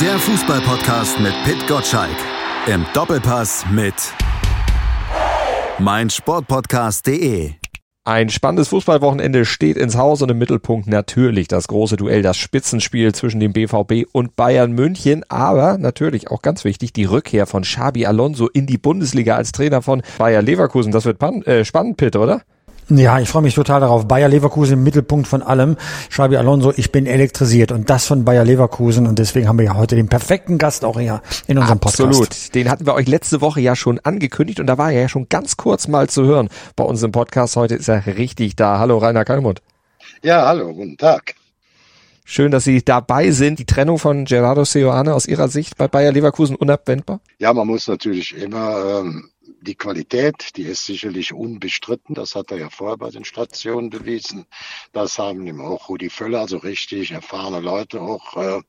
Der Fußballpodcast mit Pit Gottschalk. Im Doppelpass mit meinsportpodcast.de. Ein spannendes Fußballwochenende steht ins Haus und im Mittelpunkt natürlich das große Duell, das Spitzenspiel zwischen dem BVB und Bayern München. Aber natürlich auch ganz wichtig die Rückkehr von Xabi Alonso in die Bundesliga als Trainer von Bayer Leverkusen. Das wird äh, spannend, Pitt, oder? Ja, ich freue mich total darauf. Bayer Leverkusen im Mittelpunkt von allem. Xabi Alonso, ich bin elektrisiert und das von Bayer Leverkusen und deswegen haben wir ja heute den perfekten Gast auch hier in unserem Podcast. Absolut. Den hatten wir euch letzte Woche ja schon angekündigt und da war er ja schon ganz kurz mal zu hören bei unserem Podcast. Heute ist er richtig da. Hallo Rainer Kalmund. Ja, hallo, guten Tag. Schön, dass Sie dabei sind. Die Trennung von Gerardo Seoane aus Ihrer Sicht bei Bayer Leverkusen unabwendbar? Ja, man muss natürlich immer ähm, die Qualität, die ist sicherlich unbestritten. Das hat er ja vorher bei den Stationen bewiesen. Das haben ihm auch Rudi Völler, also richtig erfahrene Leute auch äh,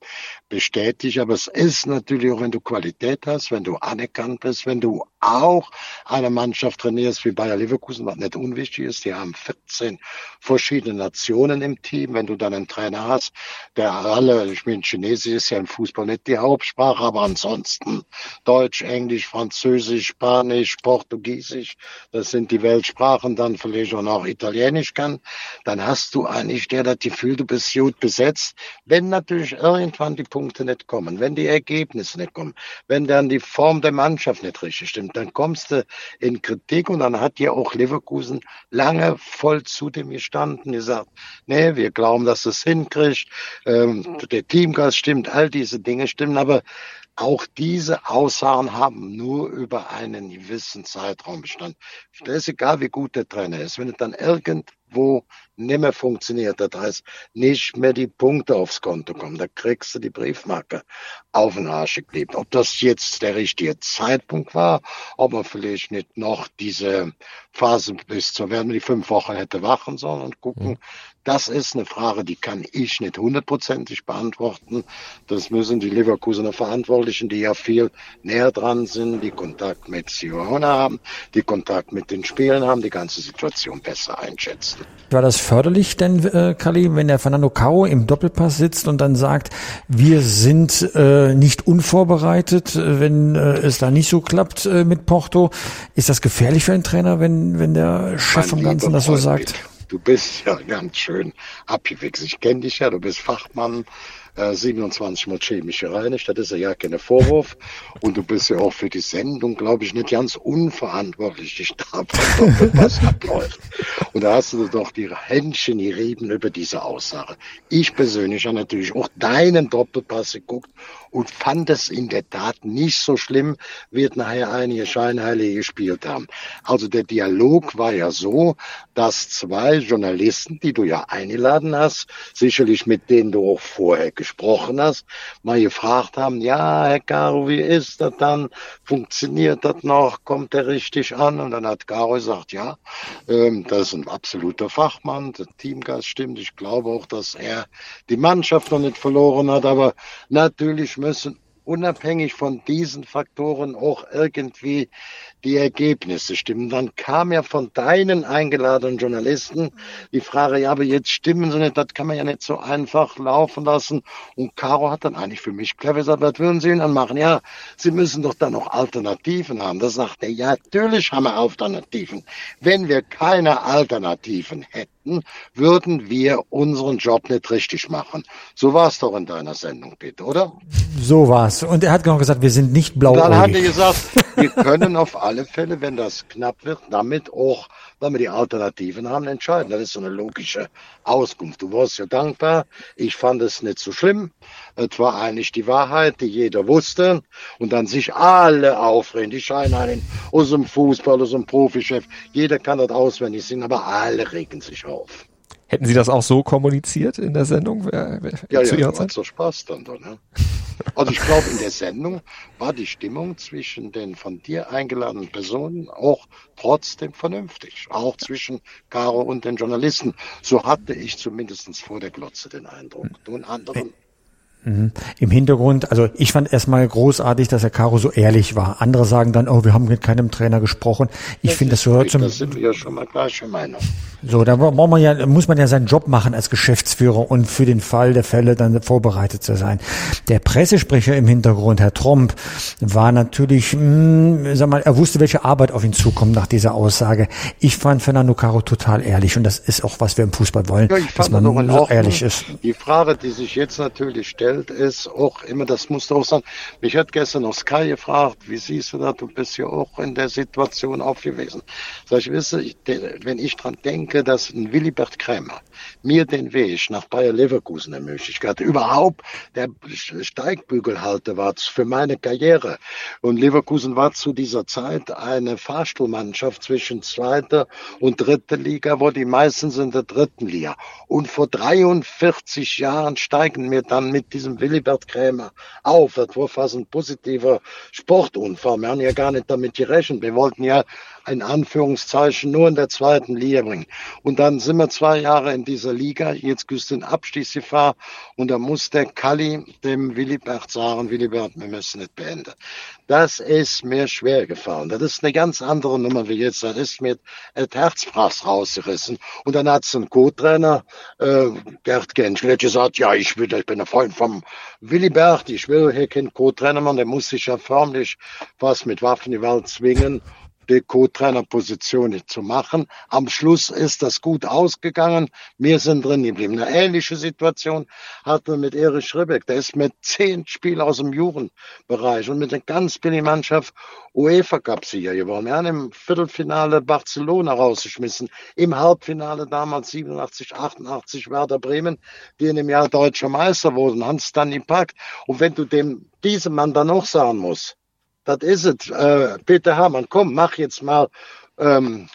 bestätigt. Aber es ist natürlich auch, wenn du Qualität hast, wenn du anerkannt bist, wenn du auch eine Mannschaft trainierst wie Bayer Leverkusen, was nicht unwichtig ist. Die haben 14 verschiedene Nationen im Team. Wenn du dann einen Trainer hast, der alle, ich meine, Chinesisch ist ja im Fußball nicht die Hauptsprache, aber ansonsten Deutsch, Englisch, Französisch, Spanisch, Portugiesisch, das sind die Weltsprachen, dann vielleicht auch noch Italienisch kann, dann hast du eigentlich der das Gefühl, du bist gut besetzt. Wenn natürlich irgendwann die Punkte nicht kommen, wenn die Ergebnisse nicht kommen, wenn dann die Form der Mannschaft nicht richtig stimmt, dann kommst du in Kritik und dann hat ja auch Leverkusen lange voll zu dem gestanden, gesagt, nee, wir glauben, dass es hinkriegt, ähm, der Teamgeist stimmt, all diese Dinge stimmen, aber auch diese Aussagen haben nur über einen gewissen Zeitraum bestanden. Es ist egal, wie gut der Trainer ist. Wenn es dann irgendwo nicht mehr funktioniert, das heißt, nicht mehr die Punkte aufs Konto kommen, da kriegst du die Briefmarke auf den Arsch geklebt. Ob das jetzt der richtige Zeitpunkt war, ob man vielleicht nicht noch diese Phase bis zur, wir die fünf Wochen hätte wachen sollen und gucken, mhm. Das ist eine Frage, die kann ich nicht hundertprozentig beantworten. Das müssen die Leverkusener Verantwortlichen, die ja viel näher dran sind, die Kontakt mit Sione haben, die Kontakt mit den Spielen haben, die ganze Situation besser einschätzen. War das förderlich denn, äh, Kali, wenn der Fernando Caro im Doppelpass sitzt und dann sagt, wir sind äh, nicht unvorbereitet, äh, wenn äh, es da nicht so klappt äh, mit Porto? Ist das gefährlich für einen Trainer, wenn, wenn der Chef vom Ganzen das so sagt? Du bist ja ganz schön abgewichst. Ich kenne dich ja, du bist Fachmann, äh, 27 Mal chemisch gereinigt, das ist ja kein Vorwurf. Und du bist ja auch für die Sendung, glaube ich, nicht ganz unverantwortlich, ich darf, was abläuft. Und da hast du doch die Händchen gerieben über diese Aussage. Ich persönlich habe natürlich auch deinen Doppelpass geguckt und fand es in der Tat nicht so schlimm, wird nachher einige Scheinheilige gespielt haben. Also der Dialog war ja so, dass zwei Journalisten, die du ja eingeladen hast, sicherlich mit denen du auch vorher gesprochen hast, mal gefragt haben, ja, Herr Caro, wie ist das dann? Funktioniert das noch? Kommt der richtig an? Und dann hat Caro gesagt, ja, ähm, das ist ein absoluter Fachmann, der Teamgeist stimmt. Ich glaube auch, dass er die Mannschaft noch nicht verloren hat, aber natürlich müssen unabhängig von diesen Faktoren auch irgendwie die Ergebnisse stimmen. Dann kam ja von deinen eingeladenen Journalisten die Frage, ja, aber jetzt stimmen sie nicht, das kann man ja nicht so einfach laufen lassen. Und Caro hat dann eigentlich für mich clever gesagt, was würden Sie denn dann machen? Ja, Sie müssen doch dann noch Alternativen haben. Da sagt er, ja, natürlich haben wir Alternativen. Wenn wir keine Alternativen hätten, würden wir unseren Job nicht richtig machen. So war es doch in deiner Sendung, bitte, oder? So war's. Und er hat genau gesagt, wir sind nicht blau. Dann hat er gesagt, wir können auf alle Fälle, wenn das knapp wird, damit auch, wenn wir die Alternativen haben, entscheiden. Das ist so eine logische Auskunft. Du warst ja dankbar. Ich fand es nicht so schlimm. Es war eigentlich die Wahrheit, die jeder wusste. Und dann sich alle aufregen. Die scheinen einen aus dem Fußball, aus dem Profichef. Jeder kann das auswendig singen, aber alle regen sich auf. Hätten Sie das auch so kommuniziert in der Sendung? Äh, ja, zu ja, hat so Spaß dann. dann ne? Also ich glaube, in der Sendung war die Stimmung zwischen den von dir eingeladenen Personen auch trotzdem vernünftig. Auch zwischen Caro und den Journalisten. So hatte ich zumindest vor der Glotze den Eindruck. Du anderen Mhm. Im Hintergrund, also ich fand erstmal großartig, dass Herr Caro so ehrlich war. Andere sagen dann, oh, wir haben mit keinem Trainer gesprochen. Ich finde, das gehört zum. Das sind wir ja schon mal gleiche Meinung. So, da braucht man ja, muss man ja seinen Job machen als Geschäftsführer und für den Fall der Fälle dann vorbereitet zu sein. Der Pressesprecher im Hintergrund, Herr Tromp, war natürlich, mh, hm, sag mal, er wusste, welche Arbeit auf ihn zukommt nach dieser Aussage. Ich fand Fernando Caro total ehrlich und das ist auch, was wir im Fußball wollen, ja, dass man so ehrlich ist. Die Frage, die sich jetzt natürlich stellt, ist auch immer, das musst du auch sagen, mich hat gestern noch Sky gefragt, wie siehst du das, du bist ja auch in der Situation aufgewesen. Sag ich, wisse, wenn ich dran denke, denke, dass ein Willibert Krämer mir den Weg nach Bayer Leverkusen ermöglicht hat, überhaupt der Steigbügelhalter war für meine Karriere. Und Leverkusen war zu dieser Zeit eine Fahrstuhlmannschaft zwischen zweiter und dritter Liga, wo die meisten sind der dritten Liga. Und vor 43 Jahren steigen wir dann mit diesem Willibert Krämer auf. Das war fast ein positiver Sportunfall. Wir haben ja gar nicht damit gerechnet. Wir wollten ja in Anführungszeichen nur in der zweiten Liga bringen. Und dann sind wir zwei Jahre in dieser Liga, jetzt gibt es Abstiegsgefahr und da muss der Kalli dem Willibert sagen, Willibert, wir müssen nicht beenden. Das ist mir schwer gefallen. Das ist eine ganz andere Nummer wie jetzt. Das ist mir das Herzfraß rausgerissen. Und dann hat es einen Co-Trainer, äh, Gerd Genschel, gesagt, ja, ich, will, ich bin ein Freund vom Willibert, ich will hier keinen Co-Trainer machen, der muss sich ja förmlich was mit Waffengewalt zwingen die Co-Trainer-Position zu machen. Am Schluss ist das gut ausgegangen. Wir sind drin geblieben. Eine ähnliche Situation hatten wir mit Erich Ribbeck. Der ist mit zehn Spielen aus dem Jugendbereich und mit einer ganz billigen Mannschaft UEFA Cup-Sieger geworden. Wir haben im Viertelfinale Barcelona rausgeschmissen. Im Halbfinale damals 87, 88 Werder Bremen, die in dem Jahr deutscher Meister wurden. Hans dann gepackt. Und wenn du dem, diesem Mann dann noch sagen musst, das ist es. Äh, Peter Hamann, komm, mach jetzt mal ähm,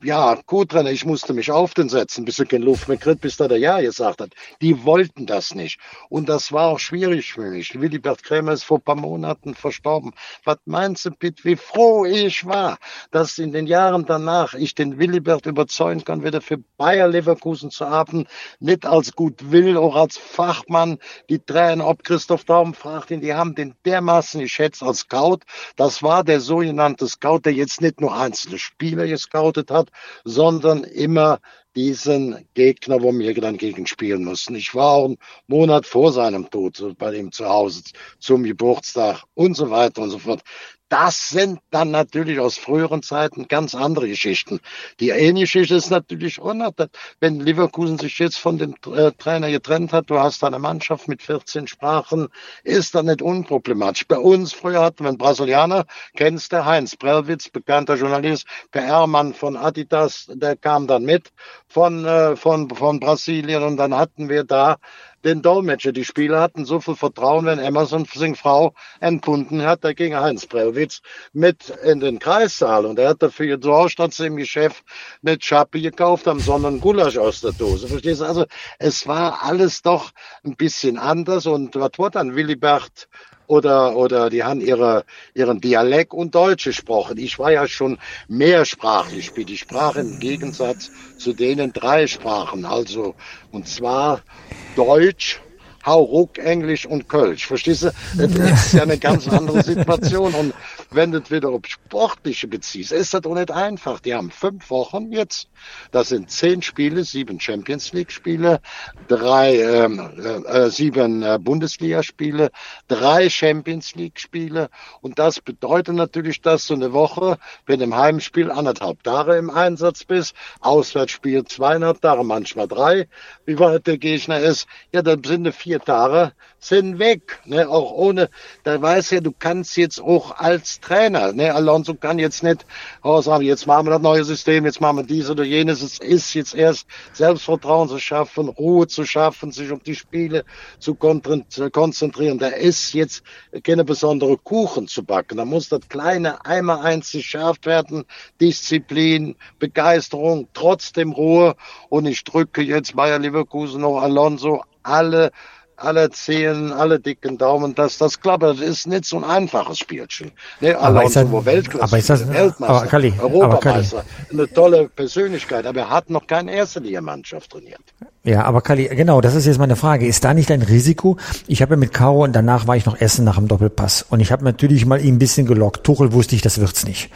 ja, Co-Trainer, ich musste mich auf den setzen, bis er keine Luft mehr kriegt, bis da der Ja gesagt hat. Die wollten das nicht. Und das war auch schwierig für mich. Willibert Krämer ist vor ein paar Monaten verstorben. Was meinst du, Pitt, wie froh ich war, dass in den Jahren danach ich den Willibert überzeugen kann, wieder für Bayer Leverkusen zu haben, nicht als gut will, auch als Fachmann. Die Tränen, ob Christoph Daum fragt ihn, die haben den dermaßen geschätzt als Scout. Das war der sogenannte Scout, der jetzt nicht nur einzelne Spieler gescoutet hat, sondern immer diesen Gegner, wo wir dann gegen spielen mussten. Ich war auch einen Monat vor seinem Tod bei ihm zu Hause zum Geburtstag und so weiter und so fort. Das sind dann natürlich aus früheren Zeiten ganz andere Geschichten. Die ähnliche Geschichte ist natürlich noch, wenn Leverkusen sich jetzt von dem äh, Trainer getrennt hat, du hast eine Mannschaft mit 14 Sprachen, ist das nicht unproblematisch. Bei uns früher hatten wir einen Brasilianer, kennst du, Heinz Prellwitz, bekannter Journalist, PR-Mann von Adidas, der kam dann mit von, äh, von, von Brasilien und dann hatten wir da den Dolmetscher. Die Spieler hatten so viel Vertrauen, wenn Emerson seine Frau entbunden hat, da ging Heinz Brellwitz mit in den Kreissaal und er hat dafür Hause statt im Geschäft nicht Schappe gekauft haben, sondern Gulasch aus der Dose. Verstehst du? Also es war alles doch ein bisschen anders und was wurde dann Willibert oder, oder die haben ihre, ihren Dialekt und Deutsch gesprochen. Ich war ja schon mehrsprachig. Ich sprach im Gegensatz zu denen drei Sprachen. Also, und zwar Deutsch, Hauruck, Englisch und Kölsch. Verstehst du? Das ist ja eine ganz andere Situation. Und wenn du es wieder auf Sportliche beziehst, ist das auch nicht einfach. Die haben fünf Wochen jetzt. Das sind zehn Spiele, sieben Champions League Spiele, drei, ähm, äh, äh, sieben äh, Bundesliga-Spiele, drei Champions League Spiele. Und das bedeutet natürlich, dass du eine Woche, wenn im Heimspiel anderthalb Tage im Einsatz bist, Auswärtsspiel zweieinhalb Tage, manchmal drei, wie weit der Gegner ist, ja, dann sind vier Tage sind weg. Ne? Auch ohne, da weiß ja, du kannst jetzt auch als Trainer, ne? Alonso kann jetzt nicht oh, sagen, jetzt machen wir das neue System, jetzt machen wir dies oder jenes. Es ist jetzt erst Selbstvertrauen zu schaffen, Ruhe zu schaffen, sich auf die Spiele zu konzentrieren. Da ist jetzt keine besondere Kuchen zu backen. Da muss das kleine einmal eins geschafft werden. Disziplin, Begeisterung, trotzdem Ruhe. Und ich drücke jetzt Bayer Leverkusen noch Alonso alle alle zählen, alle dicken Daumen, dass das klappt. Das ist nicht so ein einfaches Spielchen. Ne, aber ist das, wo Weltklasse, aber ist das, Weltmeister, aber Kalli, Europameister, aber Kalli. eine tolle Persönlichkeit, aber er hat noch keine erste Liga-Mannschaft trainiert. Ja, aber Kali, genau, das ist jetzt meine Frage. Ist da nicht ein Risiko? Ich habe ja mit Caro und danach war ich noch essen nach dem Doppelpass. Und ich habe natürlich mal ihn ein bisschen gelockt. Tuchel wusste ich, das wird's nicht.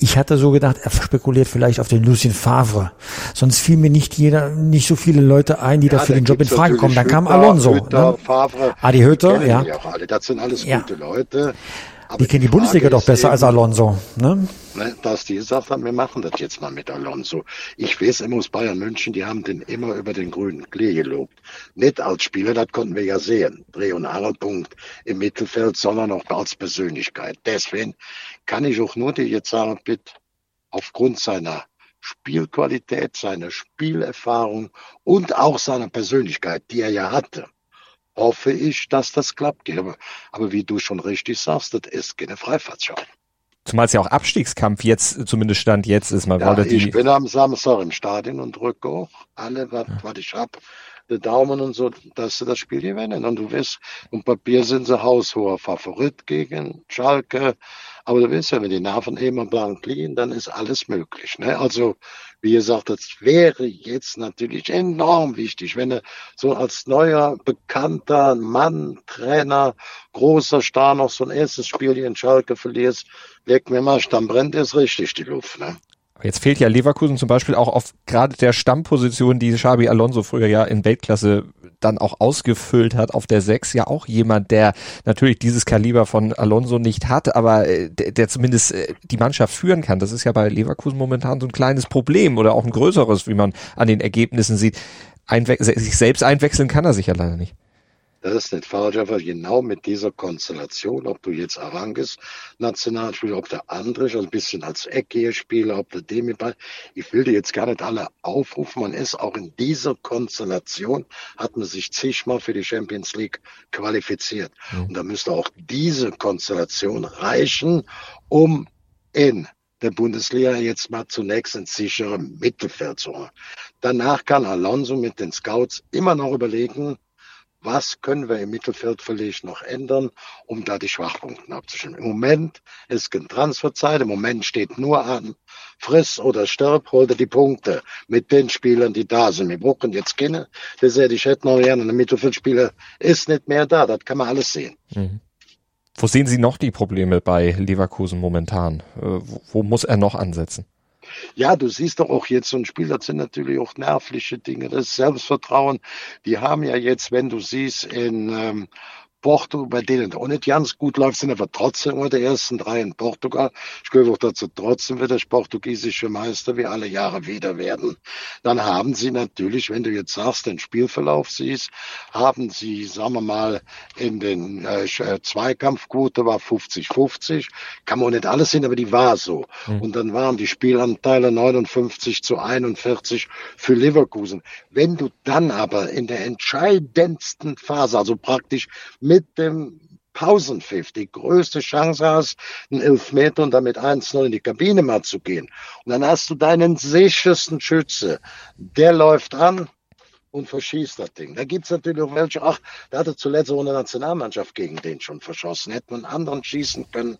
Ich hatte so gedacht, er spekuliert vielleicht auf den Lucien Favre. Sonst fiel mir nicht jeder, nicht so viele Leute ein, die ja, da für den Job in Frage kommen. Dann kam Alonso. Hütter, ne? Favre. Adi Hütter, ja. Das sind alles ja. gute Leute. Aber die kennen die, die Bundesliga doch besser eben, als Alonso. Ne? ne? Dass die gesagt haben, wir machen das jetzt mal mit Alonso. Ich weiß immer aus Bayern München, die haben den immer über den grünen Klee gelobt. Nicht als Spieler, das konnten wir ja sehen. Dreh- und Angelpunkt im Mittelfeld, sondern auch als Persönlichkeit. Deswegen kann ich auch nur dir jetzt sagen, bitte, aufgrund seiner Spielqualität, seiner Spielerfahrung und auch seiner Persönlichkeit, die er ja hatte, hoffe ich, dass das klappt. Aber, wie du schon richtig sagst, das ist keine Freifahrtschau. Zumal es ja auch Abstiegskampf jetzt, zumindest Stand jetzt ist. Man ja, ich bin am Samstag im Stadion und drücke auch alle, was, was ich hab, den Daumen und so, dass sie das Spiel gewinnen. Und du weißt, im Papier sind sie haushoher Favorit gegen Schalke. Aber du weißt ja, wenn die Nerven immer blank liegen, dann ist alles möglich. Ne? Also, wie gesagt, das wäre jetzt natürlich enorm wichtig, wenn du so als neuer, bekannter Mann, Trainer, großer Star noch so ein erstes Spiel in Schalke verlierst, leg mir mal, dann brennt es richtig die Luft. Ne? Jetzt fehlt ja Leverkusen zum Beispiel auch auf gerade der Stammposition, die Xabi Alonso früher ja in Weltklasse dann auch ausgefüllt hat auf der Sechs, ja auch jemand, der natürlich dieses Kaliber von Alonso nicht hat, aber äh, der, der zumindest äh, die Mannschaft führen kann. Das ist ja bei Leverkusen momentan so ein kleines Problem oder auch ein größeres, wie man an den Ergebnissen sieht. Einwe sich selbst einwechseln kann er sich ja leider nicht. Das ist nicht falsch, aber genau mit dieser Konstellation, ob du jetzt Arangis Nationalspieler, ob der Andrich ein bisschen als Eckgeherspieler, ob der Demiball, ich will dir jetzt gar nicht alle aufrufen, man ist auch in dieser Konstellation, hat man sich zigmal für die Champions League qualifiziert. Mhm. Und da müsste auch diese Konstellation reichen, um in der Bundesliga jetzt mal zunächst ein sicheres Mittelfeld zu haben. Danach kann Alonso mit den Scouts immer noch überlegen, was können wir im Mittelfeld vielleicht noch ändern, um da die Schwachpunkte abzustellen. Im Moment ist keine Transferzeit, im Moment steht nur an, friss oder stirb, hol dir die Punkte mit den Spielern, die da sind. Wir brauchen jetzt keine, das hätte ich hätte noch gerne, ein Mittelfeldspieler ist nicht mehr da, das kann man alles sehen. Mhm. Wo sehen Sie noch die Probleme bei Leverkusen momentan? Äh, wo, wo muss er noch ansetzen? Ja, du siehst doch auch jetzt so ein Spiel, das sind natürlich auch nervliche Dinge, das Selbstvertrauen. Die haben ja jetzt, wenn du siehst, in ähm, Porto, bei denen auch nicht ganz gut läuft, sind aber trotzdem unter der ersten drei in Portugal. Ich glaube auch dazu, trotzdem wird der portugiesische Meister wie alle Jahre wieder werden. Dann haben sie natürlich, wenn du jetzt sagst, den Spielverlauf siehst, haben sie, sagen wir mal, in den äh, äh Zweikampfquote war 50-50. Kann man nicht alles sehen, aber die war so. Mhm. Und dann waren die Spielanteile 59 zu 41 für Leverkusen. Wenn du dann aber in der entscheidendsten Phase, also praktisch mit dem Pausenpfiff die größte Chance hast, einen Elfmeter und damit 1-0 in die Kabine mal zu gehen. Und dann hast du deinen sichersten Schütze. Der läuft an und verschießt das Ding. Da gibt's natürlich auch welche, ach, der hatte zuletzt auch eine Nationalmannschaft gegen den schon verschossen. Hätte man einen anderen schießen können.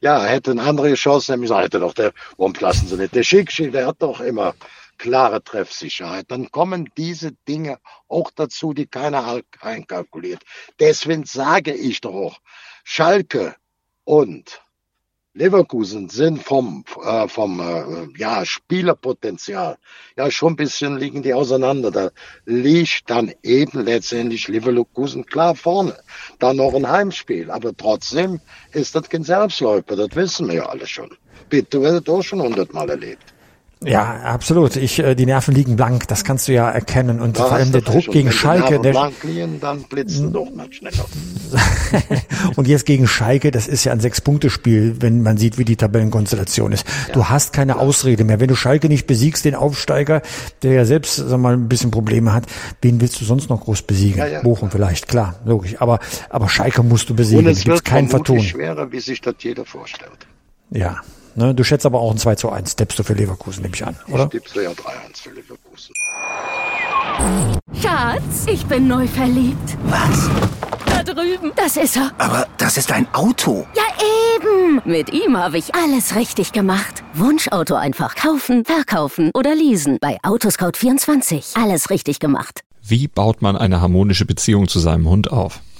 Ja, hätte eine andere geschossen, nämlich hätte doch der, warum lassen sie nicht? Der Schick, der hat doch immer klare Treffsicherheit. Dann kommen diese Dinge auch dazu, die keiner einkalkuliert. Deswegen sage ich doch auch, Schalke und Leverkusen sind vom, äh, vom äh, ja, Spielerpotenzial ja schon ein bisschen liegen die auseinander. Da liegt dann eben letztendlich Leverkusen klar vorne. Dann noch ein Heimspiel. Aber trotzdem ist das kein Selbstläufer. Das wissen wir ja alle schon. Bitte werdet auch schon hundertmal erlebt. Ja, absolut. Ich, äh, die Nerven liegen blank, das kannst du ja erkennen. Und ja, vor allem der Druck gegen Schalke. Der blank liegen, dann blitzen doch mal schneller. und jetzt gegen Schalke, das ist ja ein Sechs-Punkte-Spiel, wenn man sieht, wie die Tabellenkonstellation ist. Ja. Du hast keine ja. Ausrede mehr. Wenn du Schalke nicht besiegst, den Aufsteiger, der ja selbst sag mal, ein bisschen Probleme hat, wen willst du sonst noch groß besiegen? Ja. Bochum vielleicht, klar, logisch. Aber, aber Schalke musst du besiegen. Und es wird kein Vertun. schwerer, wie sich das jeder vorstellt. Ja, Ne? Du schätzt aber auch ein 2 zu 1, tippst du für Leverkusen, nehme ich an, oder? Ich tippst ja 3-1 für Leverkusen. Schatz, ich bin neu verliebt. Was? Da drüben. Das ist er. Aber das ist ein Auto. Ja, eben. Mit ihm habe ich alles richtig gemacht. Wunschauto einfach kaufen, verkaufen oder leasen. Bei Autoscout24. Alles richtig gemacht. Wie baut man eine harmonische Beziehung zu seinem Hund auf?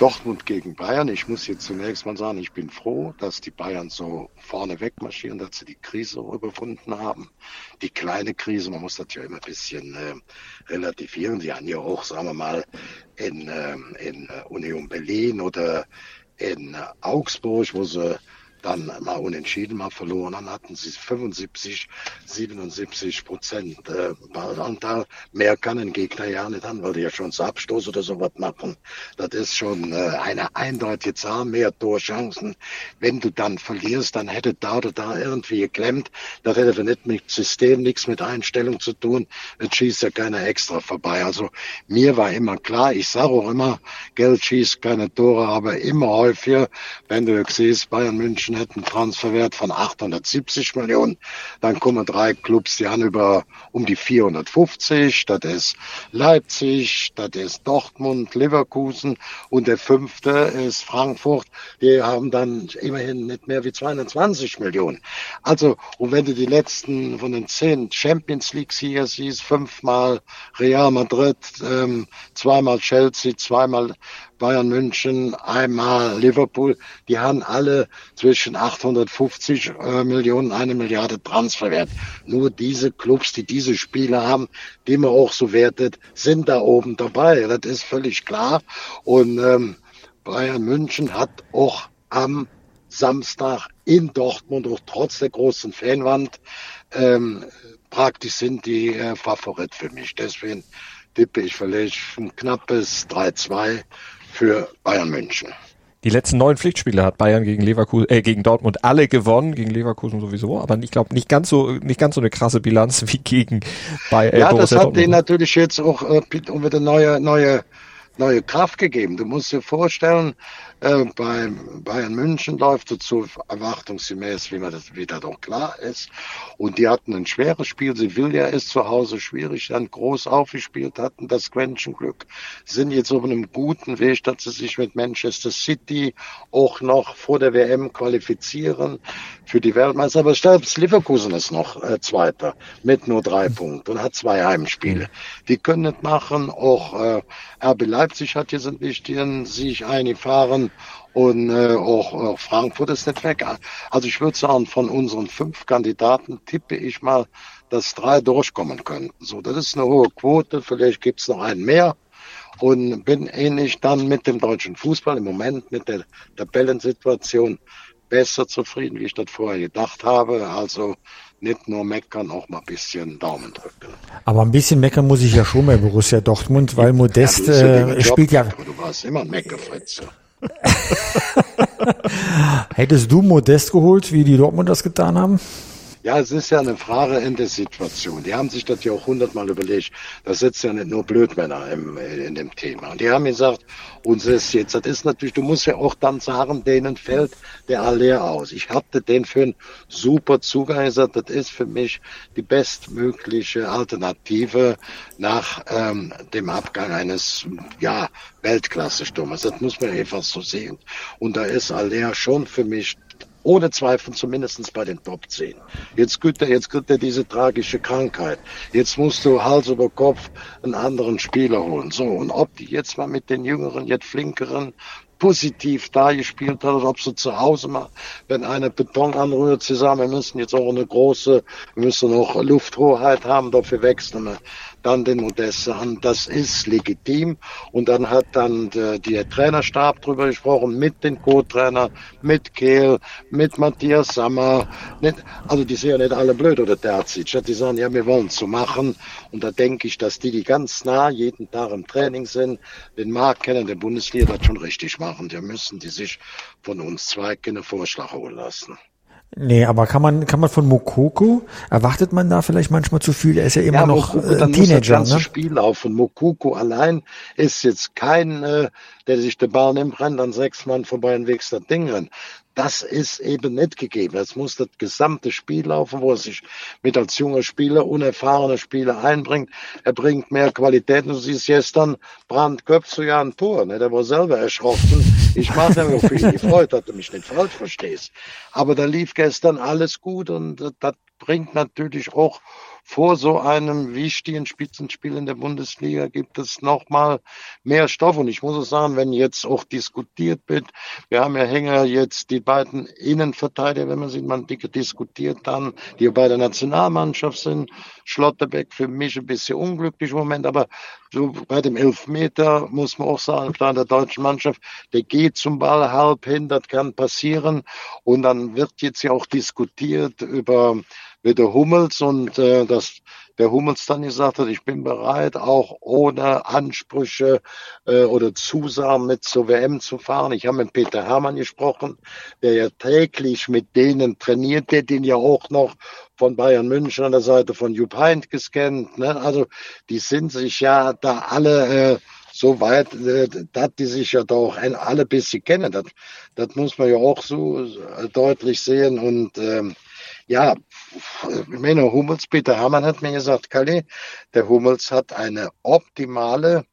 Dortmund gegen Bayern. Ich muss jetzt zunächst mal sagen, ich bin froh, dass die Bayern so vorne wegmarschieren, dass sie die Krise überwunden haben. Die kleine Krise, man muss das ja immer ein bisschen äh, relativieren. Sie haben ja auch, sagen wir mal, in, äh, in Union Berlin oder in Augsburg, wo sie dann mal unentschieden, mal verloren, dann hatten sie 75, 77 Prozent äh, Ballanteil. Mehr kann ein Gegner ja nicht haben, weil die ja schon so Abstoß oder sowas machen. Das ist schon äh, eine eindeutige Zahl, mehr Torchancen. Wenn du dann verlierst, dann hätte da oder da irgendwie geklemmt. Das hätte nicht mit System, nichts mit Einstellung zu tun. Es schießt ja keiner extra vorbei. Also mir war immer klar, ich sage auch immer, Geld schießt keine Tore, aber immer häufiger, wenn du siehst, Bayern München München hätten Transferwert von 870 Millionen. Dann kommen drei Clubs, die haben über um die 450. Das ist Leipzig, das ist Dortmund, Leverkusen und der fünfte ist Frankfurt. Die haben dann immerhin nicht mehr wie 220 Millionen. Also, und wenn du die letzten von den zehn Champions Leagues hier siehst, fünfmal Real Madrid, ähm, zweimal Chelsea, zweimal Bayern München, einmal Liverpool, die haben alle zwischen 850 äh, Millionen, eine Milliarde Transferwert. Nur diese Clubs, die diese Spiele haben, die man auch so wertet, sind da oben dabei. Das ist völlig klar. Und ähm, Bayern München hat auch am Samstag in Dortmund, auch trotz der großen Fanwand, ähm, praktisch sind die äh, Favorit für mich. Deswegen tippe ich vielleicht ein knappes 3-2 für Bayern München. Die letzten neun Pflichtspiele hat Bayern gegen Leverkusen, äh, gegen Dortmund alle gewonnen, gegen Leverkusen sowieso, aber ich glaube nicht ganz so, nicht ganz so eine krasse Bilanz wie gegen bei äh, Ja, Borussia das hat denen natürlich jetzt auch äh, wieder neue, neue, neue Kraft gegeben. Du musst dir vorstellen, äh, bei Bayern München läuft es so erwartungsgemäß, wie man das wieder doch klar ist. Und die hatten ein schweres Spiel. Sevilla ist zu Hause schwierig, dann groß aufgespielt, hatten das Quäntchenglück, sind jetzt auf einem guten Weg, dass sie sich mit Manchester City auch noch vor der WM qualifizieren für die Weltmeister. Aber selbst Leverkusen ist noch äh, Zweiter mit nur drei Punkten und hat zwei Heimspiele. Die können nicht machen. Auch äh, RB Leipzig hat jetzt einen wichtigen Sieg eingefahren und äh, auch, auch Frankfurt ist nicht weg. Also ich würde sagen, von unseren fünf Kandidaten tippe ich mal, dass drei durchkommen könnten. So, das ist eine hohe Quote. Vielleicht gibt's noch einen mehr. Und bin ähnlich dann mit dem deutschen Fußball im Moment mit der Tabellensituation besser zufrieden, wie ich das vorher gedacht habe. Also nicht nur meckern, auch mal ein bisschen Daumen drücken. Aber ein bisschen meckern muss ich ja schon bei Borussia Dortmund, weil Modest ja, äh, spielt ja. Du warst immer ein Meckerfritze. Hättest du Modest geholt, wie die Dortmund das getan haben? Ja, es ist ja eine Frage in der Situation. Die haben sich das ja auch hundertmal überlegt. Da sitzt ja nicht nur Blödmänner im, in dem Thema. Und die haben gesagt, uns ist jetzt, das ist natürlich, du musst ja auch dann sagen, denen fällt der Aller aus. Ich hatte den für einen super zugeheisert. Das ist für mich die bestmögliche Alternative nach ähm, dem Abgang eines, ja, Weltklasse-Sturmers. Das muss man einfach so sehen. Und da ist Aller schon für mich ohne Zweifel zumindest bei den Top 10. Jetzt kriegt er, jetzt kriegt er diese tragische Krankheit. Jetzt musst du Hals über Kopf einen anderen Spieler holen. So, und ob die jetzt mal mit den jüngeren, jetzt flinkeren positiv da gespielt hat, ob sie zu Hause mal, wenn einer Beton anrührt, sie sagen, wir müssen jetzt auch eine große, wir müssen noch Lufthoheit haben, dafür wechseln wir dann den Modest an. Das ist legitim. Und dann hat dann der, der Trainerstab drüber gesprochen, mit den Co-Trainer, mit Kehl, mit Matthias Sammer. Nicht, also die sind ja nicht alle blöd oder Terzic. Die sagen, ja, wir wollen es so machen. Und da denke ich, dass die, die ganz nah jeden Tag im Training sind, den Markt kennen, der Bundesliga das schon richtig machen. Da müssen die sich von uns zwei keine Vorschlag holen lassen. Nee, aber kann man, kann man von Mokoko, erwartet man da vielleicht manchmal zu viel? Er ist ja immer ja, noch Mokoko, äh, dann muss das Teenager, ganze ne? Spiel laufen. Mokoko allein ist jetzt kein, äh, der sich den Ball nimmt, rennt dann sechs Mann vorbei und wächst das Ding rein. Das ist eben nicht gegeben. Es muss das gesamte Spiel laufen, wo er sich mit als junger Spieler, unerfahrener Spieler einbringt. Er bringt mehr Qualität. Du siehst gestern, köpft so ja ein Tor. Ne? Der war selber erschrocken. Ich mache mir für ihn gefreut, dass du mich nicht falsch verstehst. Aber da lief gestern alles gut und äh, das bringt natürlich auch vor so einem wichtigen Spitzenspiel in der Bundesliga gibt es nochmal mehr Stoff. Und ich muss auch sagen, wenn jetzt auch diskutiert wird, wir haben ja Hänger jetzt die beiden Innenverteidiger, wenn man sieht, man diskutiert dann, die bei der Nationalmannschaft sind. Schlotterbeck für mich ein bisschen unglücklich im Moment, aber so bei dem Elfmeter muss man auch sagen, klar, der deutschen Mannschaft, der geht zum Ball halb hin, das kann passieren. Und dann wird jetzt ja auch diskutiert über mit der Hummels und äh, dass der Hummels dann gesagt hat, ich bin bereit, auch ohne Ansprüche äh, oder Zusagen mit zur WM zu fahren. Ich habe mit Peter Hermann gesprochen, der ja täglich mit denen trainiert, der den ja auch noch von Bayern München an der Seite von Jupp Heynckes kennt. Ne? Also die sind sich ja da alle äh, so weit, äh, dass die sich ja doch ein, alle bisschen kennen. Das, das muss man ja auch so äh, deutlich sehen und ähm, ja, meine, Hummels, Peter Hermann hat mir gesagt, Kalle, der Hummels hat eine optimale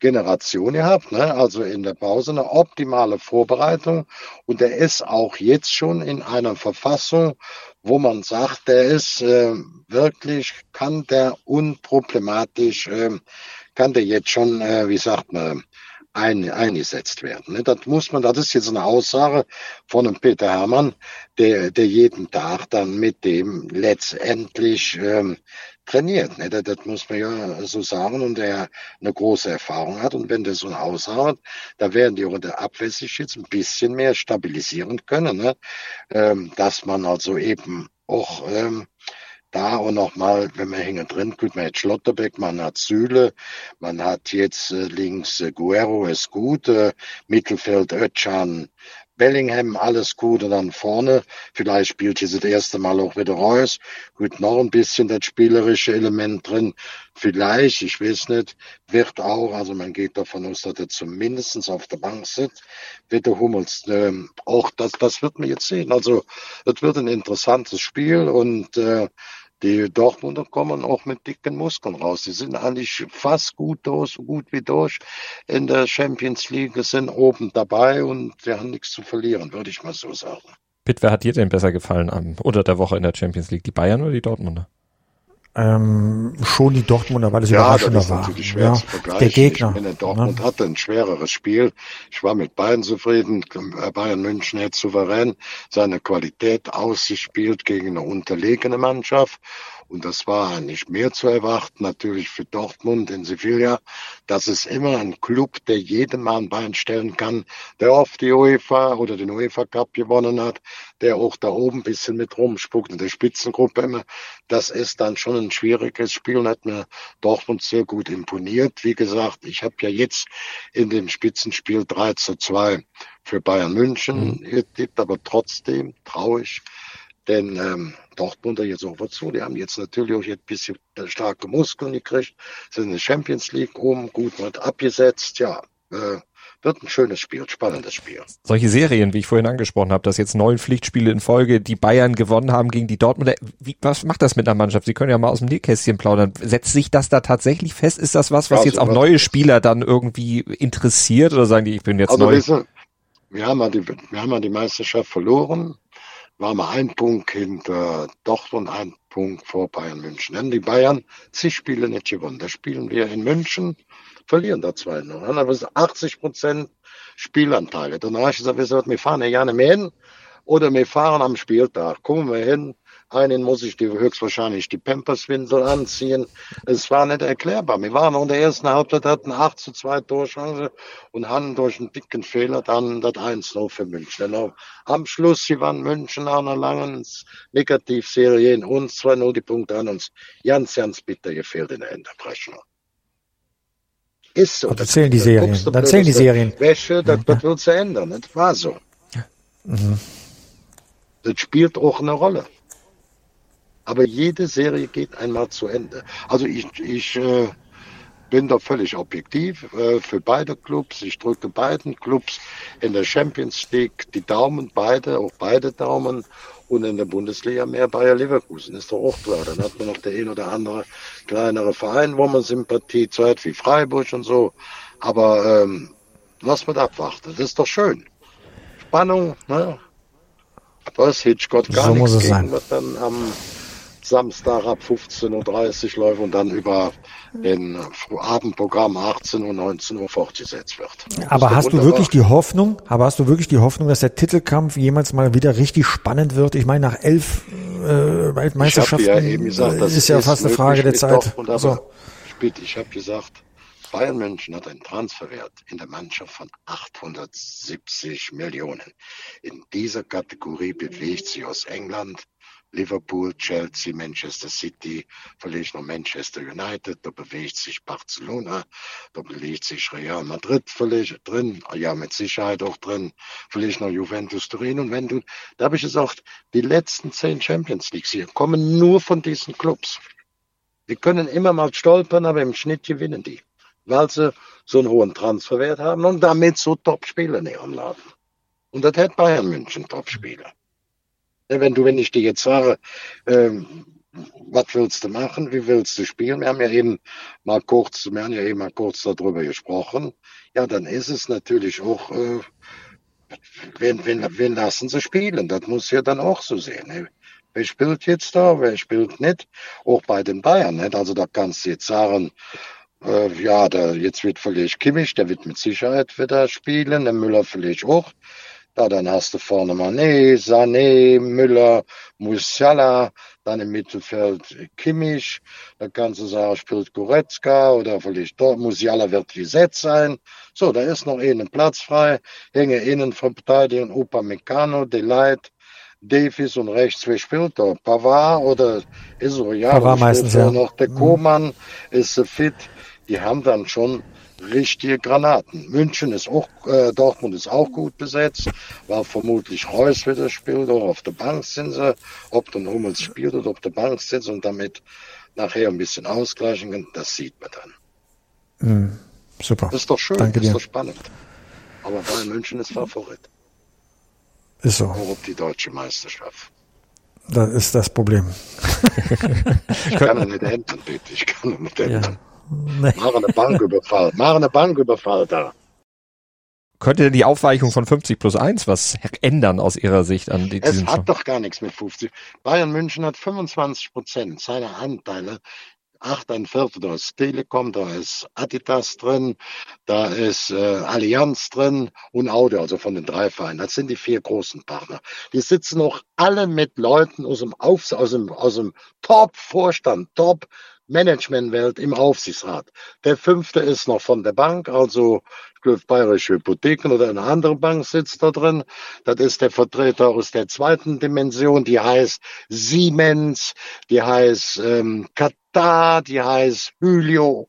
Generation gehabt, ne? also in der Pause eine optimale Vorbereitung und er ist auch jetzt schon in einer Verfassung, wo man sagt, der ist äh, wirklich, kann der unproblematisch, äh, kann der jetzt schon, äh, wie sagt man, ein, eingesetzt werden. Ne? Das muss man, das ist jetzt eine Aussage von einem Peter Hermann, der, der jeden Tag dann mit dem letztendlich ähm, trainiert. Ne? Das, das muss man ja so sagen und der eine große Erfahrung hat. Und wenn der so eine Aussage hat, da werden die auch in der Abwehr sich jetzt ein bisschen mehr stabilisieren können, ne? ähm, dass man also eben auch ähm, da und nochmal, wenn man hinten drin guckt, man hat Schlotterbeck, man hat Süle, man hat jetzt äh, links äh, Guerrero ist gut, äh, Mittelfeld Ötchan, Bellingham, alles gut und dann vorne, vielleicht spielt hier das erste Mal auch wieder Reus, gut, noch ein bisschen das spielerische Element drin, vielleicht, ich weiß nicht, wird auch, also man geht davon aus, dass er zumindest auf der Bank sitzt, wird der Hummels, ähm, auch das, das wird man jetzt sehen, also das wird ein interessantes Spiel und äh, die Dortmunder kommen auch mit dicken Muskeln raus. Die sind eigentlich fast gut durch, so gut wie durch in der Champions League, sind oben dabei und wir haben nichts zu verlieren, würde ich mal so sagen. Pitt, wer hat dir denn besser gefallen am unter der Woche in der Champions League? Die Bayern oder die Dortmunder? Ähm, schon die Dortmunder, weil es Ja, das überraschender ist war. natürlich schwer Ja, zu vergleichen. der Gegner. Ich meine, Dortmund ne? hatte ein schwereres Spiel. Ich war mit Bayern zufrieden. Bayern München hat souverän seine Qualität ausgespielt gegen eine unterlegene Mannschaft. Und das war nicht mehr zu erwarten, natürlich für Dortmund in Sevilla. Das ist immer ein Club, der jedem ein Bein stellen kann, der oft die UEFA oder den UEFA Cup gewonnen hat, der auch da oben ein bisschen mit rumspuckt in der Spitzengruppe immer. Das ist dann schon ein schwieriges Spiel und hat mir Dortmund sehr gut imponiert. Wie gesagt, ich habe ja jetzt in dem Spitzenspiel 3 zu 2 für Bayern München getippt, aber trotzdem traurig denn ähm, Dortmunder jetzt auch zu. Die haben jetzt natürlich auch jetzt ein bisschen starke Muskeln gekriegt, sind in der Champions League oben, gut wird abgesetzt. Ja, äh, wird ein schönes Spiel, spannendes Spiel. Solche Serien, wie ich vorhin angesprochen habe, dass jetzt neun Pflichtspiele in Folge die Bayern gewonnen haben gegen die Dortmunder. Wie, was macht das mit einer Mannschaft? Sie können ja mal aus dem Nähkästchen plaudern. Setzt sich das da tatsächlich fest? Ist das was, was Also, jetzt auch neue Spieler dann irgendwie interessiert oder sagen die, ich bin jetzt Also neu? wissen, wir haben, ja die, wir haben ja die Meisterschaft verloren, waren wir ein Punkt hinter Dortmund, ein Punkt vor Bayern München. Denn die Bayern, sie spielen nicht gewonnen. Da spielen wir in München, verlieren da 2-0. Dann haben wir 80 Prozent Spielanteile. Dann habe ich gesagt, wir fahren ja gerne mehr hin oder wir fahren am Spieltag. Kommen wir hin, einen muss ich die höchstwahrscheinlich die Pamperswindel anziehen. Es war nicht erklärbar. Wir waren in der ersten Halbzeit, hatten 8 zu 2 Torchance und haben durch einen dicken Fehler dann das 1-0 für München. Genau. Am Schluss, sie waren München nach einer langen Negativserie in uns, 2-0 die Punkte an uns. Ganz, ganz bitter gefehlt in der Endabrechnung. Ist so. Und da zählen die Serien. guckst du Da blöd zählen die Serien. Wäsche, das, das wird zu ändern. Das war so. Das spielt auch eine Rolle. Aber jede Serie geht einmal zu Ende. Also ich, ich äh, bin da völlig objektiv äh, für beide Clubs. Ich drücke beiden Clubs in der Champions League die Daumen, beide, auch beide Daumen. Und in der Bundesliga mehr Bayer Leverkusen, ist doch auch klar. Dann hat man noch der ein oder andere kleinere Verein, wo man Sympathie zeigt, wie Freiburg und so. Aber ähm, lass mal abwarten. Das ist doch schön. Spannung, ne? Was Hitchcock gar So muss nichts es gegen, sein. was dann am Samstag ab 15.30 Uhr läuft und dann über den Abendprogramm 18 Uhr, 19 Uhr fortgesetzt wird. Aber hast du wunderbar. wirklich die Hoffnung, aber hast du wirklich die Hoffnung, dass der Titelkampf jemals mal wieder richtig spannend wird? Ich meine, nach elf äh, habe ja eben gesagt, das ist ja fast eine Frage der Zeit. So. Bitte, ich habe gesagt, Bayern München hat einen Transferwert in der Mannschaft von 870 Millionen. In dieser Kategorie bewegt sich aus England Liverpool, Chelsea, Manchester City, vielleicht noch Manchester United, da bewegt sich Barcelona, da bewegt sich Real Madrid vielleicht drin, ja mit Sicherheit auch drin, vielleicht noch Juventus Turin und wenn du, da habe ich gesagt, die letzten zehn Champions Leagues hier kommen nur von diesen Clubs. Die können immer mal stolpern, aber im Schnitt gewinnen die, weil sie so einen hohen Transferwert haben und damit so Top-Spieler in ihrem Laden. Und das hat Bayern München Top-Spieler. Ja, Wenn du, wenn ich dir jetzt sage, ähm, was willst du machen, wie willst du spielen? Wir haben ja eben mal kurz, wir haben ja eben mal kurz darüber gesprochen. Ja, dann ist es natürlich auch, äh, wen, wen, wen lassen sie spielen? Das muss ja dann auch so sehen. Ne? Wer spielt jetzt da, wer spielt nicht? Auch bei den Bayern. Nicht? Also da kannst du jetzt sagen, äh, ja, da, jetzt wird vielleicht Kimmich, der wird mit Sicherheit wieder spielen, der Müller vielleicht auch. Ja, dann hast du vorne Mané, Sané, Müller, Musiala, dann im Mittelfeld Kimmich. Da kannst du sagen, spielt Goretzka oder vielleicht dort. Musiala wird gesetzt sein. So, da ist noch einen Platz frei. Hänge innen vom Verteidigen Upamecano, Delight, Davies und rechts, wer spielt da? Pavard oder ist ja, Pavard meistens, ja. noch der Koman, ist fit. Die haben dann schon richtige Granaten. München ist auch, äh, Dortmund ist auch gut besetzt, weil vermutlich Reus wieder spielt, oder auf der Bank sind sie, ob dann Hummels spielt oder auf der Bank sitzt und damit nachher ein bisschen ausgleichen kann, das sieht man dann. Super. Das ist doch schön, Danke das ist dir. doch spannend. Aber Bayern München ist Favorit, Ist so. auch auf die deutsche Meisterschaft. Das ist das Problem. Ich kann ja nicht ändern, bitte, ich kann ja nicht ändern. Nee. Mach eine Banküberfall, mach eine Banküberfall da. Könnte denn die Aufweichung von 50 plus 1 was ändern aus Ihrer Sicht an die- Es hat doch gar nichts mit 50. Bayern München hat 25 Prozent seiner Anteile. Acht, ein Viertel, da ist Telekom, da ist Adidas drin, da ist äh, Allianz drin und Audi, also von den drei Vereinen. Das sind die vier großen Partner. Die sitzen auch alle mit Leuten aus dem, Aufs aus dem, aus dem Top-Vorstand, Top-Management-Welt im Aufsichtsrat. Der fünfte ist noch von der Bank, also Bayerische Hypotheken oder eine andere Bank sitzt da drin. Das ist der Vertreter aus der zweiten Dimension, die heißt Siemens, die heißt ähm, Qatar, die heißt Hylio,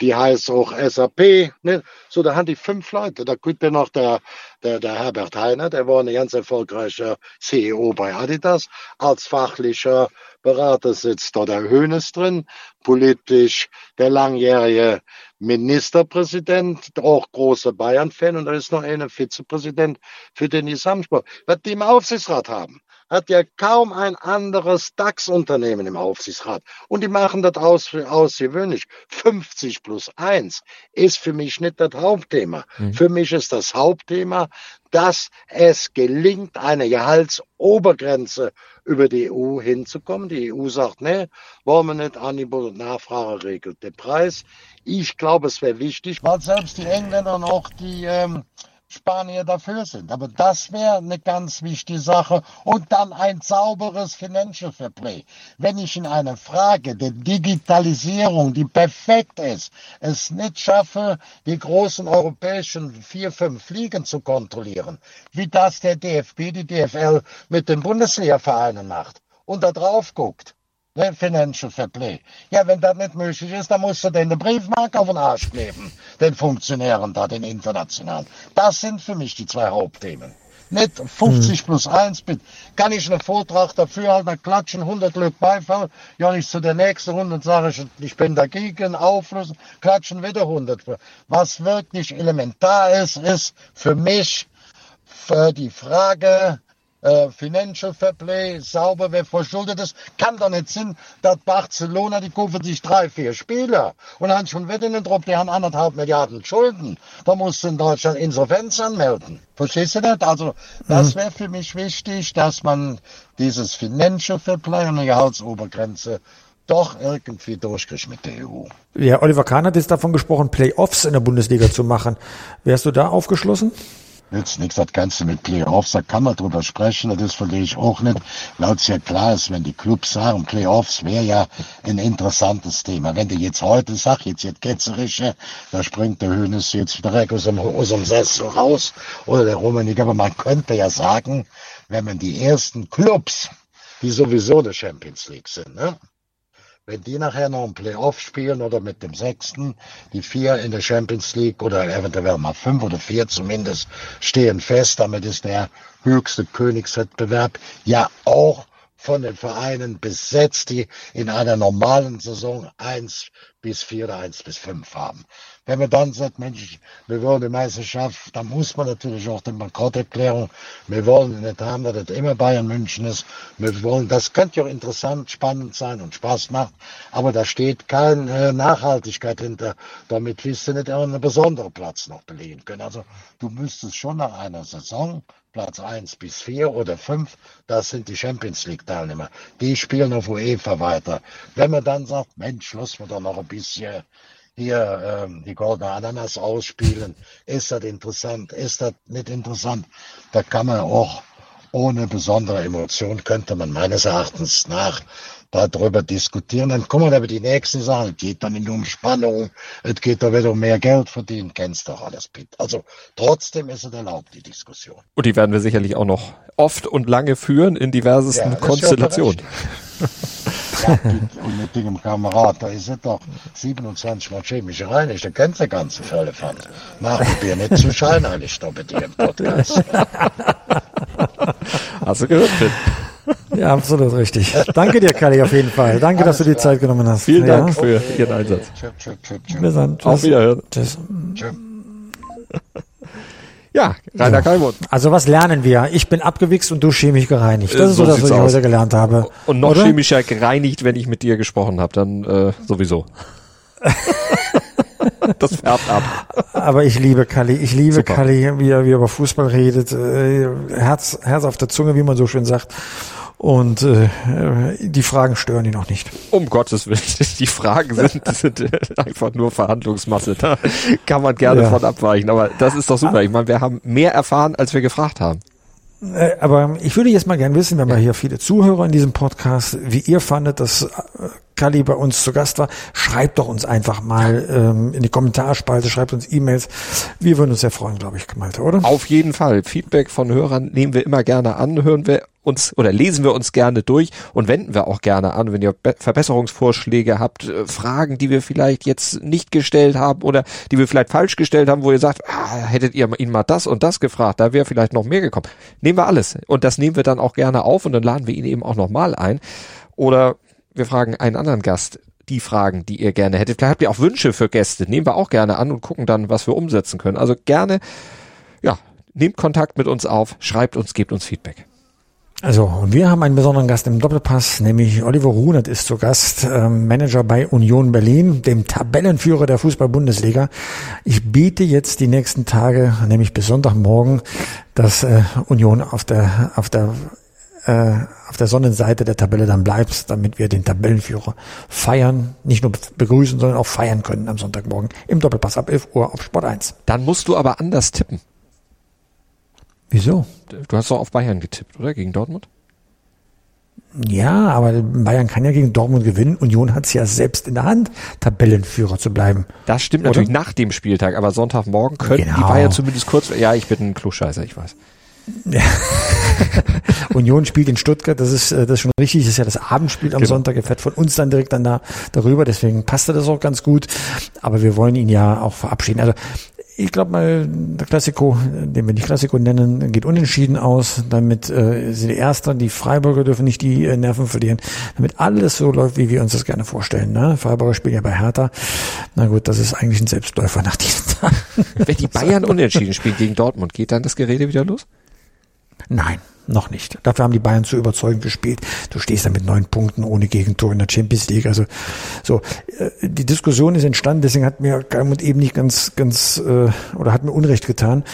die heißt auch SAP. Ne? So, da haben die fünf Leute. Da kommt ja noch der, der, der Herbert Heiner, der war ein ganz erfolgreicher CEO bei Adidas. Als fachlicher Berater sitzt da der Hönes drin, politisch der langjährige Ministerpräsident, auch großer Bayern-Fan und da ist noch einer Vizepräsident für den Gesamtsport. Was die im Aufsichtsrat haben, hat ja kaum ein anderes DAX-Unternehmen im Aufsichtsrat. Und die machen das aus, außergewöhnlich. 50 plus 1 ist für mich nicht das Hauptthema. Für mich ist das Hauptthema, dass es gelingt, eine Gehaltsobergrenze über die EU hinzukommen. Die EU sagt, nee, wollen wir nicht, Angebot und Nachfrage regelt den Preis. Ich glaube, es wäre wichtig, weil selbst die Engländer auch die ähm, Spanier dafür sind. Aber das wäre eine ganz wichtige Sache. Und dann ein sauberes Financial Fair Play. Wenn ich in einer Frage der Digitalisierung, die perfekt ist, es nicht schaffe, die großen europäischen vier, fünf Ligen zu kontrollieren, wie das der DFB, die DFL mit den Bundesliga-Vereinen macht und da drauf guckt. Ne, Financial Fair Play. Ja, wenn das nicht möglich ist, dann musst du den eine Briefmarke auf den Arsch kleben, den Funktionären da, den internationalen. Das sind für mich die zwei Hauptthemen. Nicht 50 plus 1 mit. Kann ich einen Vortrag dafür halten, dann klatschen 100 Leute Beifall. Ja, ich zu der nächsten Runde und sage ich, ich bin dagegen, auflösen, klatschen wieder 100. Was wirklich elementar ist, ist für mich für die Frage, äh, Financial Fair Play, sauber, wer verschuldet ist, kann doch nicht sein, dass Barcelona, die kaufen sich drei, vier Spieler und haben schon wieder einen Druck, die haben anderthalb Milliarden Schulden. Da musst du in Deutschland Insolvenz anmelden. Verstehst du das? Also, das wäre für mich wichtig, dass man dieses Financial Fair Play und eine Gehaltsobergrenze doch irgendwie durchkriegt mit der EU. Ja, Oliver Kahn hat jetzt davon gesprochen, Playoffs in der Bundesliga zu machen. Wärst du da aufgeschlossen? Nützt nichts, das Ganze mit Playoffs, da kann man drüber sprechen, das verstehe ich auch nicht, weil ja klar ist, wenn die Clubs sagen, Playoffs wäre ja ein interessantes Thema. Wenn du jetzt heute sagst, jetzt jetzt Ketzerische, da springt der Hönes jetzt direkt aus dem, aus dem Sessel raus, oder der Romanik, aber man könnte ja sagen, wenn man die ersten Clubs, die sowieso der Champions League sind, ne? Wenn die nachher noch ein Playoff spielen oder mit dem Sechsten, die vier in der Champions League oder eventuell mal fünf oder vier zumindest stehen fest. Damit ist der höchste Königswettbewerb ja auch von den Vereinen besetzt, die in einer normalen Saison eins bis vier oder eins bis fünf haben. Wenn man dann sagt, Mensch, wir wollen die Meisterschaft, dann muss man natürlich auch die Bankrotterklärung, wir wollen nicht haben, dass das immer Bayern München ist. Wir wollen, das könnte ja auch interessant, spannend sein und Spaß machen, aber da steht keine Nachhaltigkeit hinter. Damit wirst du nicht einen besonderen Platz noch belegen können. Also du müsstest schon nach einer Saison Platz 1 bis 4 oder 5, das sind die Champions League Teilnehmer. Die spielen auf UEFA weiter. Wenn man dann sagt, Mensch, lass wir doch noch ein bisschen hier ähm, die goldene Ananas ausspielen. Ist das interessant? Ist das nicht interessant? Da kann man auch ohne besondere Emotion, könnte man meines Erachtens nach darüber diskutieren. Dann kommen aber die nächsten Sachen. Es geht dann nicht um Spannung, es geht da wieder um mehr Geld verdienen. Kennst doch alles, Pitt. Also trotzdem ist es erlaubt, die Diskussion. Und die werden wir sicherlich auch noch oft und lange führen in diversesten Ja, Konstellationen. Und mit dem Kamerad, da ist es doch 27 Mal chemische Reinigung, da kennt der ganze Völlefanz. Mach mit dir nicht zu scheinheilig da dir im Podcast. Hast du gehört, Finn? Ja, absolut richtig. Danke dir, Kali, auf jeden Fall. Danke, dass du die Zeit genommen hast. Vielen ja. Dank für Ihren Einsatz. Tschüpp, tschüpp, tschüpp. Bis dann. Auf Tschüss. Wiederhören. Tschüss. tschüpp. Ja, Rainer Kalmund. Also was lernen wir? Ich bin abgewichst und du chemisch gereinigt. Das Äh, ist so so das, was ich aus. heute gelernt habe. Und noch Oder? chemischer gereinigt, wenn ich mit dir gesprochen habe, dann äh, sowieso. das färbt ab. Aber ich liebe Kali. Ich liebe Super. Kali, wie er, wie er über Fußball redet. Äh, Herz, Herz auf der Zunge, wie man so schön sagt. Und äh, die Fragen stören ihn auch nicht. Um Gottes Willen, die Fragen sind, sind äh, einfach nur Verhandlungsmasse. Da kann man gerne Ja. von abweichen. Aber das ist doch super. Ich meine, wir haben mehr erfahren, als wir gefragt haben. Äh, aber ich würde jetzt mal gern wissen, wir haben ja hier viele Zuhörer in diesem Podcast, wie ihr fandet, dass Kali bei uns zu Gast war. Schreibt doch uns einfach mal ähm, in die Kommentarspalte, schreibt uns E-Mails. Wir würden uns sehr freuen, glaube ich, Malte, oder? Auf jeden Fall. Feedback von Hörern nehmen wir immer gerne an, hören wir uns oder lesen wir uns gerne durch und wenden wir auch gerne an, wenn ihr Be Verbesserungsvorschläge habt, äh, Fragen, die wir vielleicht jetzt nicht gestellt haben oder die wir vielleicht falsch gestellt haben, wo ihr sagt, ah, hättet ihr ihn mal das und das gefragt, da wäre vielleicht noch mehr gekommen. Nehmen wir alles und das nehmen wir dann auch gerne auf und dann laden wir ihn eben auch nochmal ein. Oder wir fragen einen anderen Gast, die Fragen, die ihr gerne hättet. Vielleicht habt ihr auch Wünsche für Gäste, nehmen wir auch gerne an und gucken dann, was wir umsetzen können. Also gerne, ja, nehmt Kontakt mit uns auf, schreibt uns, gebt uns Feedback. Also, wir haben einen besonderen Gast im Doppelpass, nämlich Oliver Runert ist zu Gast, ähm, Manager bei Union Berlin, dem Tabellenführer der Fußball-Bundesliga. Ich bete jetzt die nächsten Tage, nämlich bis Sonntagmorgen, dass äh, Union auf der, auf der äh, auf der Sonnenseite der Tabelle dann bleibt, damit wir den Tabellenführer feiern, nicht nur begrüßen, sondern auch feiern können am Sonntagmorgen im Doppelpass ab 11 Uhr auf Sport 1. Dann musst du aber anders tippen. Wieso? Du hast doch auf Bayern getippt, oder? Gegen Dortmund? Ja, aber Bayern kann ja gegen Dortmund gewinnen. Union hat es ja selbst in der Hand, Tabellenführer zu bleiben. Das stimmt Oder? natürlich nach dem Spieltag, aber Sonntagmorgen könnten die Genau. Bayern zumindest kurz, ja, ich bin ein Klugscheißer, ich weiß. Union spielt in Stuttgart, das ist, äh, das ist schon richtig, das ist ja das Abendspiel am Genau. Sonntag, er fährt von uns dann direkt dann da, darüber, deswegen passte das auch ganz gut. Aber wir wollen ihn ja auch verabschieden. Also Ich glaube mal, der Klassiko, den wir nicht Klassiko nennen, geht unentschieden aus. Damit äh, sind die Erster, die Freiburger dürfen nicht die äh, Nerven verlieren. Damit alles so läuft, wie wir uns das gerne vorstellen. Ne? Freiburger spielen ja bei Hertha. Na gut, das ist eigentlich ein Selbstläufer nach diesen Tagen. Wenn die Bayern unentschieden spielen gegen Dortmund, geht dann das Gerede wieder los? Nein, noch nicht. Dafür haben die Bayern zu überzeugend gespielt. Du stehst da mit neun Punkten ohne Gegentor in der Champions League. Also so, äh, die Diskussion ist entstanden, deswegen hat mir Galmut eben nicht ganz, ganz äh, oder hat mir Unrecht getan.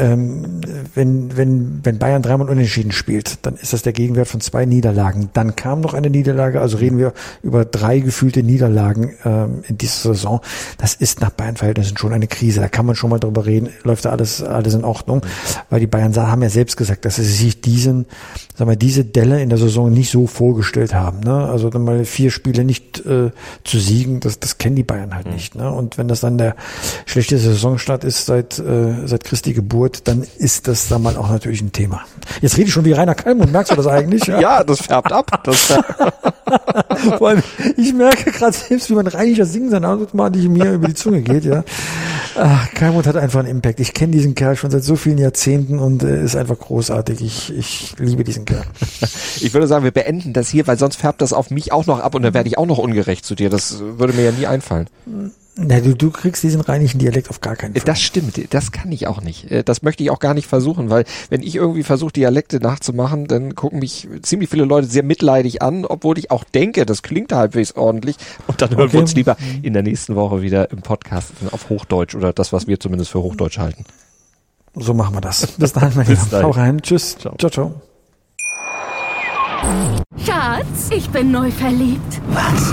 Ähm, wenn, wenn, wenn Bayern dreimal unentschieden spielt, dann ist das der Gegenwert von zwei Niederlagen. Dann kam noch eine Niederlage, also reden wir über drei gefühlte Niederlagen ähm, in dieser Saison. Das ist nach Bayern-Verhältnissen schon eine Krise. Da kann man schon mal drüber reden. Läuft da alles, alles in Ordnung? Weil die Bayern haben ja selbst gesagt, dass sie sich diesen, sagen wir, diese Delle in der Saison nicht so vorgestellt haben. Ne? Also dann mal vier Spiele nicht äh, zu siegen, das, das kennen die Bayern halt nicht. Ne? Und wenn das dann der schlechteste Saisonstart ist seit, äh, seit Christi Geburt, dann ist das dann mal auch natürlich ein Thema. Jetzt rede ich schon wie Rainer Kallmund, merkst du das eigentlich? Ja, das färbt ab. Das färbt Vor allem, ich merke gerade selbst, wie man Reiniger singen sein automatisch mir über die Zunge geht, ja. Ach, Kalmund hat einfach einen Impact. Ich kenne diesen Kerl schon seit so vielen Jahrzehnten und äh, ist einfach großartig. Ich, ich liebe diesen Kerl. Ich würde sagen, wir beenden das hier, weil sonst färbt das auf mich auch noch ab und dann werde ich auch noch ungerecht zu dir. Das würde mir ja nie einfallen. Na, du, du kriegst diesen rheinischen Dialekt auf gar keinen Fall. Das stimmt, das kann ich auch nicht. Äh, Das möchte ich auch gar nicht versuchen, weil wenn ich irgendwie versuche, Dialekte nachzumachen, dann gucken mich ziemlich viele Leute sehr mitleidig an, obwohl ich auch denke, das klingt halbwegs ordentlich. Und dann hören Okay. wir uns lieber in der nächsten Woche wieder im Podcast auf Hochdeutsch oder das, was wir zumindest für Hochdeutsch halten. So machen wir das. Bis dahin, mein Bis Lieber. dahin. Hau rein. Tschüss. Ciao. ciao. ciao. Schatz, ich bin neu verliebt. Was?